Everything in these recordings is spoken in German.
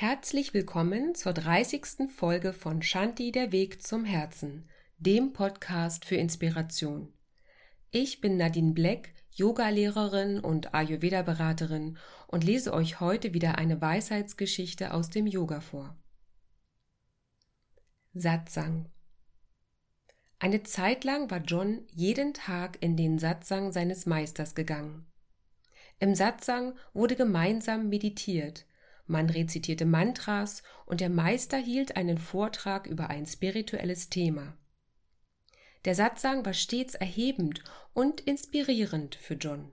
Herzlich willkommen zur 30. Folge von Shanti der Weg zum Herzen, dem Podcast für Inspiration. Ich bin Nadine Black, Yogalehrerin und Ayurveda-Beraterin und lese euch heute wieder eine Weisheitsgeschichte aus dem Yoga vor. Satsang Eine Zeit lang war John jeden Tag in den Satsang seines Meisters gegangen. Im Satsang wurde gemeinsam meditiert, man rezitierte Mantras und der Meister hielt einen Vortrag über ein spirituelles Thema. Der Satsang war stets erhebend und inspirierend für John.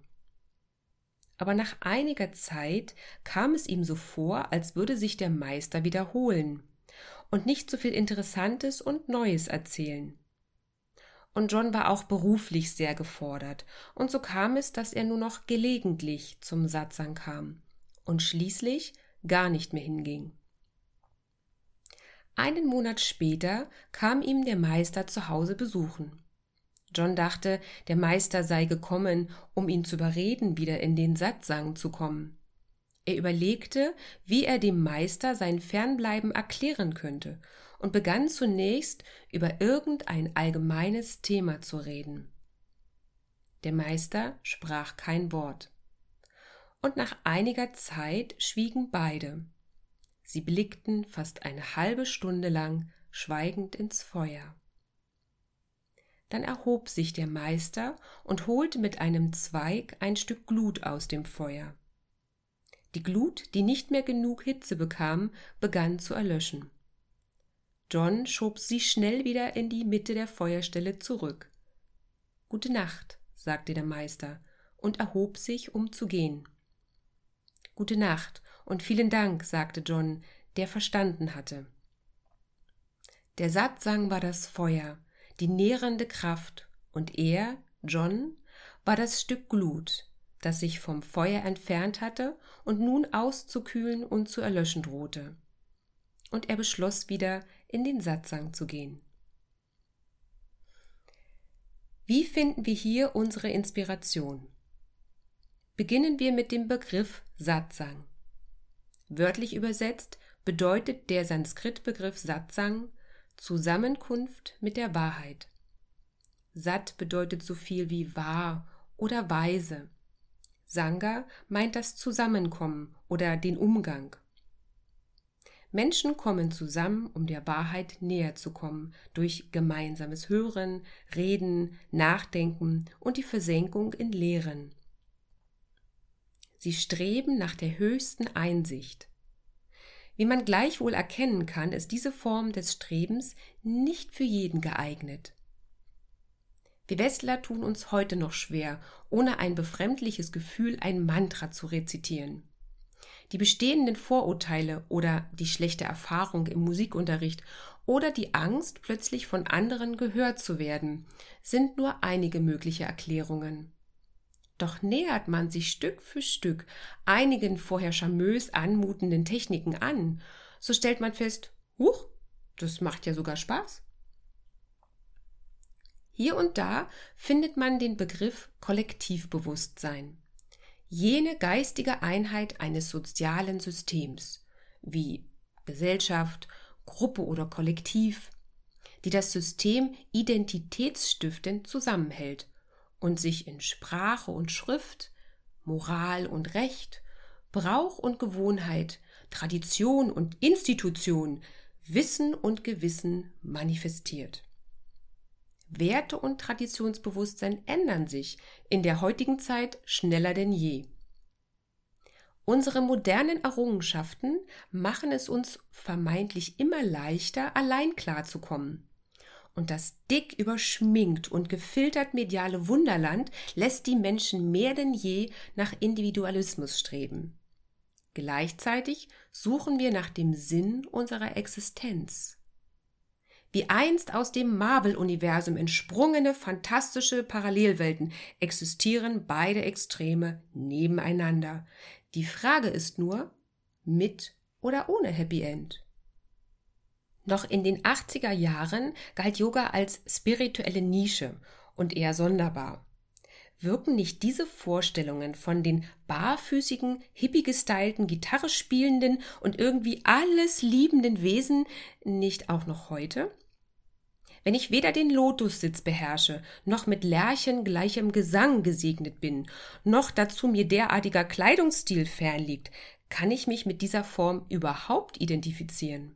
Aber nach einiger Zeit kam es ihm so vor, als würde sich der Meister wiederholen und nicht so viel Interessantes und Neues erzählen. Und John war auch beruflich sehr gefordert, und so kam es, dass er nur noch gelegentlich zum Satsang kam und schließlich gar nicht mehr hinging. Einen Monat später kam ihm der Meister zu Hause besuchen. John dachte, der Meister sei gekommen, um ihn zu überreden, wieder in den Satsang zu kommen. Er überlegte, wie er dem Meister sein Fernbleiben erklären könnte und begann zunächst über irgendein allgemeines Thema zu reden. Der Meister sprach kein Wort und nach einiger Zeit schwiegen beide. Sie blickten fast eine halbe Stunde lang schweigend ins Feuer. Dann erhob sich der Meister und holte mit einem Zweig ein Stück Glut aus dem Feuer. Die Glut, die nicht mehr genug Hitze bekam, begann zu erlöschen. John schob sie schnell wieder in die Mitte der Feuerstelle zurück. Gute Nacht, sagte der Meister und erhob sich, um zu gehen. Gute Nacht und vielen Dank, sagte John, der verstanden hatte. Der Satsang war das Feuer, die nährende Kraft, und er, John, war das Stück Glut, das sich vom Feuer entfernt hatte und nun auszukühlen und zu erlöschen drohte. Und er beschloss wieder in den Satsang zu gehen. Wie finden wir hier unsere Inspiration? Beginnen wir mit dem Begriff Satsang. Wörtlich übersetzt bedeutet der Sanskrit-Begriff Satsang Zusammenkunft mit der Wahrheit. Sat bedeutet so viel wie wahr oder weise. Sangha meint das Zusammenkommen oder den Umgang. Menschen kommen zusammen, um der Wahrheit näher zu kommen, durch gemeinsames Hören, Reden, Nachdenken und die Versenkung in Lehren. Sie streben nach der höchsten Einsicht. Wie man gleichwohl erkennen kann, ist diese Form des Strebens nicht für jeden geeignet. Wir Westler tun uns heute noch schwer, ohne ein befremdliches Gefühl ein Mantra zu rezitieren. Die bestehenden Vorurteile oder die schlechte Erfahrung im Musikunterricht oder die Angst, plötzlich von anderen gehört zu werden, sind nur einige mögliche Erklärungen. Doch nähert man sich Stück für Stück einigen vorher charmös anmutenden Techniken an, so stellt man fest, huch, das macht ja sogar Spaß. Hier und da findet man den Begriff Kollektivbewusstsein, jene geistige Einheit eines sozialen Systems, wie Gesellschaft, Gruppe oder Kollektiv, die das System identitätsstiftend zusammenhält und sich in Sprache und Schrift, Moral und Recht, Brauch und Gewohnheit, Tradition und Institution, Wissen und Gewissen manifestiert. Werte und Traditionsbewusstsein ändern sich in der heutigen Zeit schneller denn je. Unsere modernen Errungenschaften machen es uns vermeintlich immer leichter, allein klarzukommen. Und das dick überschminkt und gefiltert mediale Wunderland lässt die Menschen mehr denn je nach Individualismus streben. Gleichzeitig suchen wir nach dem Sinn unserer Existenz. Wie einst aus dem Marvel-Universum entsprungene fantastische Parallelwelten existieren beide Extreme nebeneinander. Die Frage ist nur, mit oder ohne Happy End? Noch in den 80er Jahren galt Yoga als spirituelle Nische und eher sonderbar. Wirken nicht diese Vorstellungen von den barfüßigen, hippie-gestylten, Gitarre spielenden und irgendwie alles liebenden Wesen nicht auch noch heute? Wenn ich weder den Lotussitz beherrsche, noch mit Lerchen gleichem Gesang gesegnet bin, noch dazu mir derartiger Kleidungsstil fernliegt, kann ich mich mit dieser Form überhaupt identifizieren?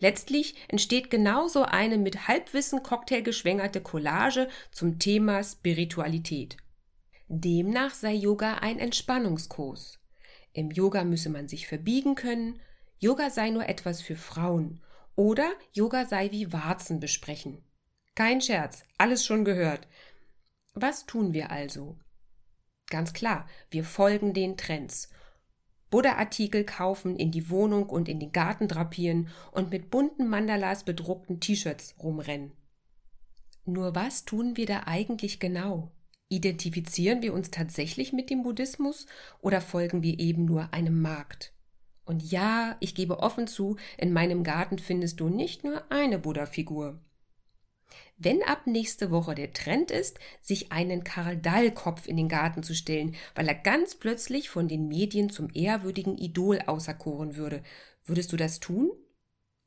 Letztlich entsteht genauso eine mit Halbwissen Cocktail geschwängerte Collage zum Thema Spiritualität. Demnach sei Yoga ein Entspannungskurs. Im Yoga müsse man sich verbiegen können, Yoga sei nur etwas für Frauen oder Yoga sei wie Warzen besprechen. Kein Scherz, alles schon gehört. Was tun wir also? Ganz klar, wir folgen den Trends Buddha-Artikel kaufen, in die Wohnung und in den Garten drapieren und mit bunten Mandalas bedruckten T-Shirts rumrennen. Nur was tun wir da eigentlich genau? Identifizieren wir uns tatsächlich mit dem Buddhismus oder folgen wir eben nur einem Markt? Und ja, ich gebe offen zu, in meinem Garten findest du nicht nur eine Buddha-Figur. Wenn ab nächste Woche der Trend ist, sich einen Karl Dall-Kopf in den Garten zu stellen, weil er ganz plötzlich von den Medien zum ehrwürdigen Idol auserkoren würde, würdest du das tun?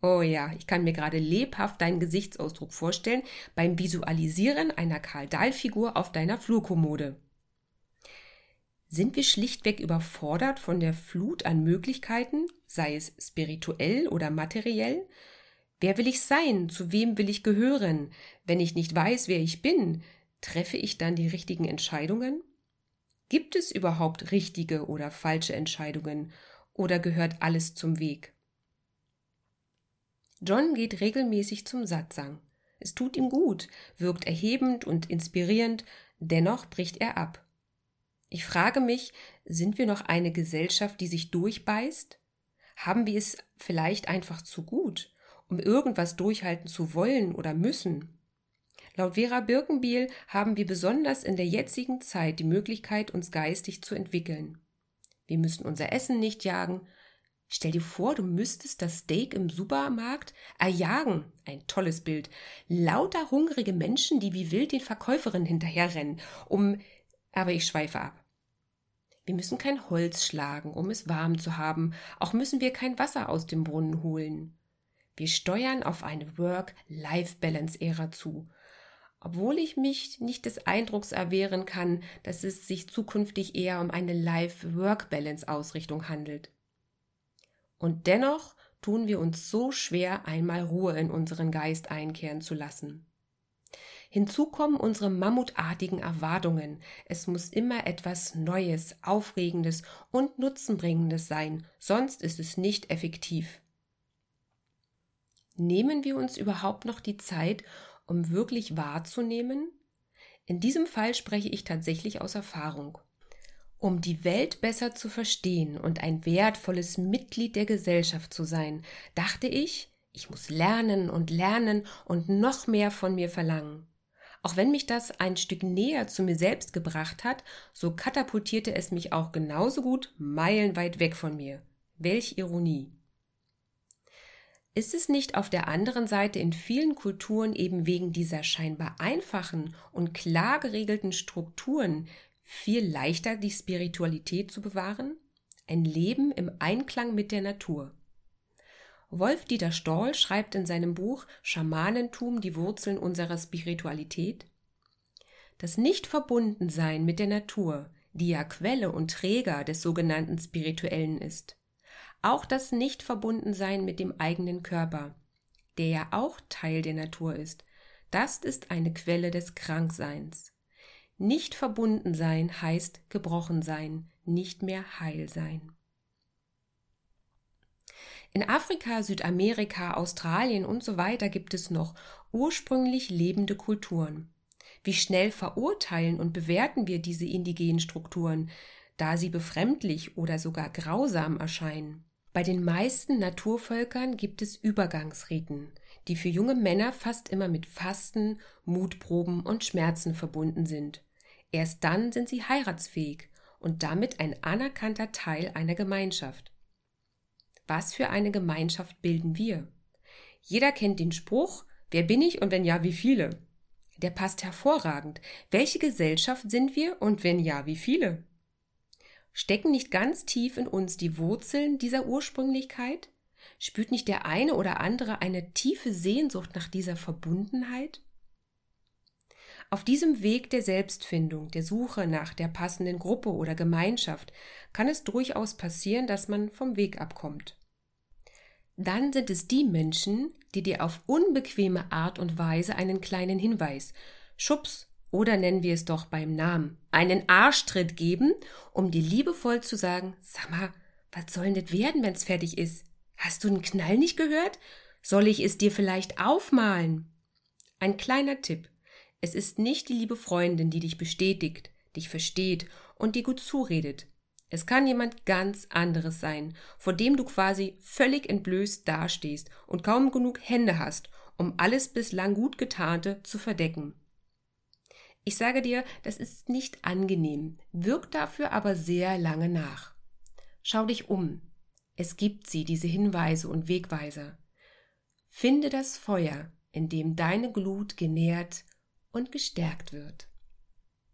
Oh ja, ich kann mir gerade lebhaft deinen Gesichtsausdruck vorstellen beim Visualisieren einer Karl Dahl-Figur auf deiner Flurkommode. Sind wir schlichtweg überfordert von der Flut an Möglichkeiten, sei es spirituell oder materiell, Wer will ich sein? Zu wem will ich gehören? Wenn ich nicht weiß, wer ich bin, treffe ich dann die richtigen Entscheidungen? Gibt es überhaupt richtige oder falsche Entscheidungen oder gehört alles zum Weg? John geht regelmäßig zum Satsang. Es tut ihm gut, wirkt erhebend und inspirierend, dennoch bricht er ab. Ich frage mich, sind wir noch eine Gesellschaft, die sich durchbeißt? Haben wir es vielleicht einfach zu gut? Um irgendwas durchhalten zu wollen oder müssen. Laut Vera Birkenbiel haben wir besonders in der jetzigen Zeit die Möglichkeit, uns geistig zu entwickeln. Wir müssen unser Essen nicht jagen. Stell dir vor, du müsstest das Steak im Supermarkt erjagen. Ein tolles Bild. Lauter hungrige Menschen, die wie wild den Verkäuferinnen hinterherrennen, um. Aber ich schweife ab. Wir müssen kein Holz schlagen, um es warm zu haben. Auch müssen wir kein Wasser aus dem Brunnen holen. Wir steuern auf eine Work-Life-Balance-Ära zu. Obwohl ich mich nicht des Eindrucks erwehren kann, dass es sich zukünftig eher um eine Life-Work-Balance-Ausrichtung handelt. Und dennoch tun wir uns so schwer, einmal Ruhe in unseren Geist einkehren zu lassen. Hinzu kommen unsere mammutartigen Erwartungen. Es muss immer etwas Neues, Aufregendes und Nutzenbringendes sein, sonst ist es nicht effektiv. Nehmen wir uns überhaupt noch die Zeit, um wirklich wahrzunehmen? In diesem Fall spreche ich tatsächlich aus Erfahrung. Um die Welt besser zu verstehen und ein wertvolles Mitglied der Gesellschaft zu sein, dachte ich, ich muss lernen und lernen und noch mehr von mir verlangen. Auch wenn mich das ein Stück näher zu mir selbst gebracht hat, so katapultierte es mich auch genauso gut meilenweit weg von mir. Welch Ironie. Ist es nicht auf der anderen Seite in vielen Kulturen eben wegen dieser scheinbar einfachen und klar geregelten Strukturen viel leichter, die Spiritualität zu bewahren? Ein Leben im Einklang mit der Natur. Wolf-Dieter Stoll schreibt in seinem Buch Schamanentum die Wurzeln unserer Spiritualität. Das Nicht-Verbundensein mit der Natur, die ja Quelle und Träger des sogenannten Spirituellen ist. Auch das Nichtverbundensein mit dem eigenen Körper, der ja auch Teil der Natur ist, das ist eine Quelle des Krankseins. Nicht verbunden sein heißt gebrochen sein, nicht mehr heil sein. In Afrika, Südamerika, Australien und so weiter gibt es noch ursprünglich lebende Kulturen. Wie schnell verurteilen und bewerten wir diese indigenen Strukturen, da sie befremdlich oder sogar grausam erscheinen? Bei den meisten Naturvölkern gibt es Übergangsriten, die für junge Männer fast immer mit Fasten, Mutproben und Schmerzen verbunden sind. Erst dann sind sie heiratsfähig und damit ein anerkannter Teil einer Gemeinschaft. Was für eine Gemeinschaft bilden wir? Jeder kennt den Spruch, wer bin ich und wenn ja, wie viele? Der passt hervorragend. Welche Gesellschaft sind wir und wenn ja, wie viele? Stecken nicht ganz tief in uns die Wurzeln dieser Ursprünglichkeit? Spürt nicht der eine oder andere eine tiefe Sehnsucht nach dieser Verbundenheit? Auf diesem Weg der Selbstfindung, der Suche nach der passenden Gruppe oder Gemeinschaft, kann es durchaus passieren, dass man vom Weg abkommt. Dann sind es die Menschen, die dir auf unbequeme Art und Weise einen kleinen Hinweis, Schubs oder nennen wir es doch beim Namen, einen Arschtritt geben, um dir liebevoll zu sagen, sag mal, was soll denn das werden, wenn's fertig ist? Hast du einen Knall nicht gehört? Soll ich es dir vielleicht aufmalen? Ein kleiner Tipp. Es ist nicht die liebe Freundin, die dich bestätigt, dich versteht und dir gut zuredet. Es kann jemand ganz anderes sein, vor dem du quasi völlig entblößt dastehst und kaum genug Hände hast, um alles bislang gut getarnte zu verdecken. Ich sage dir, das ist nicht angenehm, wirkt dafür aber sehr lange nach. Schau dich um. Es gibt sie, diese Hinweise und Wegweiser. Finde das Feuer, in dem deine Glut genährt und gestärkt wird.